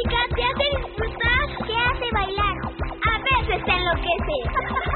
música te hace disfrutar, te hace bailar. A veces te enloquece.